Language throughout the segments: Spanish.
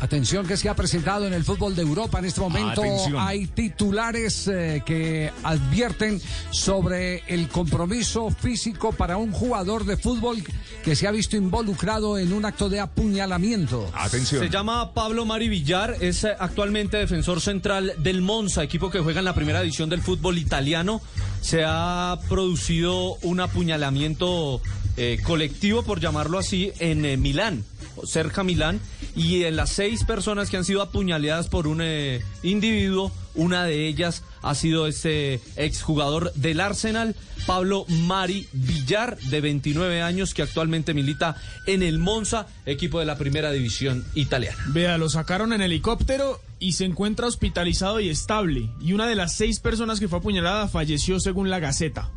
Atención que se ha presentado en el fútbol de Europa en este momento. Atención. Hay titulares eh, que advierten sobre el compromiso físico para un jugador de fútbol que se ha visto involucrado en un acto de apuñalamiento. Atención. Se llama Pablo Mari Villar, es eh, actualmente defensor central del Monza, equipo que juega en la primera división del fútbol italiano. Se ha producido un apuñalamiento eh, colectivo, por llamarlo así, en eh, Milán, cerca Milán, y en las seis personas que han sido apuñaleadas por un eh, individuo, una de ellas ha sido este exjugador del Arsenal, Pablo Mari Villar, de 29 años, que actualmente milita en el Monza, equipo de la primera división italiana. Vea, lo sacaron en helicóptero y se encuentra hospitalizado y estable. Y una de las seis personas que fue apuñalada falleció según la Gaceta.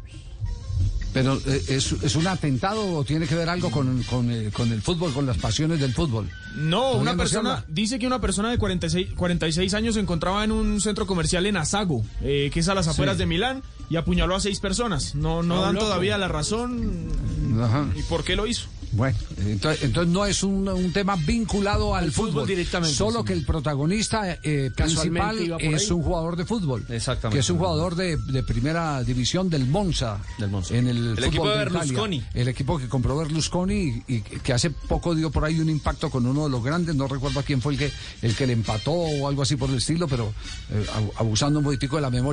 Pero eh, ¿es, es un atentado o tiene que ver algo con, con, eh, con el fútbol, con las pasiones del fútbol? No, una persona, dice que una persona de 46, 46 años se encontraba en un centro comercial en Asago, eh, que es a las afueras de Milán, y apuñaló a seis personas. No, no dan loco. todavía la razón Ajá. y por qué lo hizo. Bueno, entonces, entonces no es un, un tema vinculado al, Al fútbol directamente, Solo sí. que el protagonista eh, principal es ahí. un jugador de fútbol. Exactamente. Que es un jugador de, de primera división del Monza. Del Monza. En el, El equipo fútbol de Italia. Berlusconi. El equipo que compró Berlusconi y, y que hace poco dio por ahí un impacto con uno de los grandes. No recuerdo a quién fue el que, el que le empató o algo así por el estilo, pero eh, abu- abusando un poquitico de la memoria.